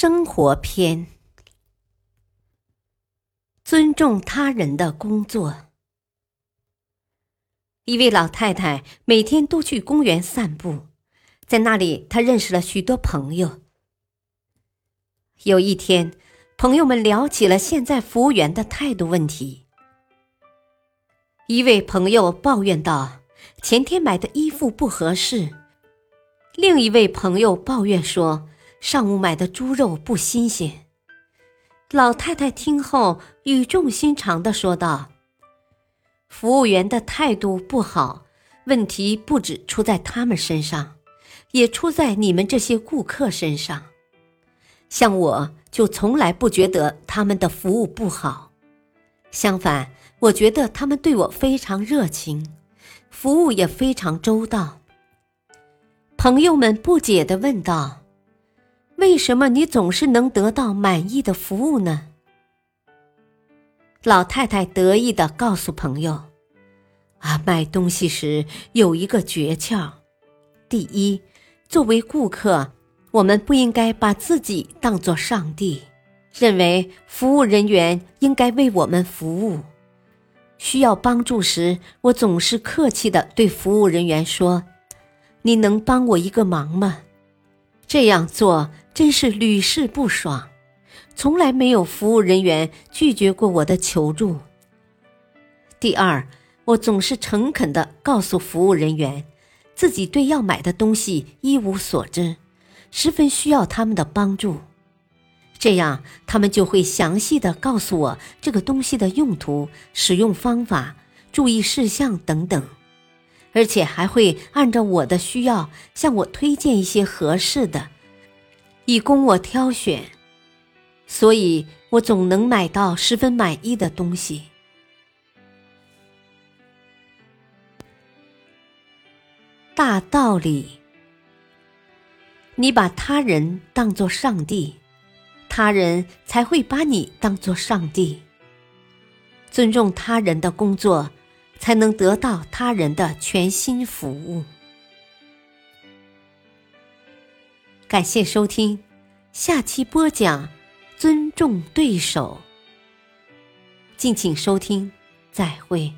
生活篇：尊重他人的工作。一位老太太每天都去公园散步，在那里她认识了许多朋友。有一天，朋友们聊起了现在服务员的态度问题。一位朋友抱怨道：“前天买的衣服不合适。”另一位朋友抱怨说。上午买的猪肉不新鲜。老太太听后语重心长的说道：“服务员的态度不好，问题不止出在他们身上，也出在你们这些顾客身上。像我就从来不觉得他们的服务不好，相反，我觉得他们对我非常热情，服务也非常周到。”朋友们不解的问道。为什么你总是能得到满意的服务呢？老太太得意的告诉朋友：“啊，买东西时有一个诀窍。第一，作为顾客，我们不应该把自己当作上帝，认为服务人员应该为我们服务。需要帮助时，我总是客气的对服务人员说：‘你能帮我一个忙吗？’这样做。”真是屡试不爽，从来没有服务人员拒绝过我的求助。第二，我总是诚恳地告诉服务人员，自己对要买的东西一无所知，十分需要他们的帮助。这样，他们就会详细地告诉我这个东西的用途、使用方法、注意事项等等，而且还会按照我的需要向我推荐一些合适的。以供我挑选，所以我总能买到十分满意的东西。大道理，你把他人当作上帝，他人才会把你当作上帝。尊重他人的工作，才能得到他人的全心服务。感谢收听，下期播讲尊重对手。敬请收听，再会。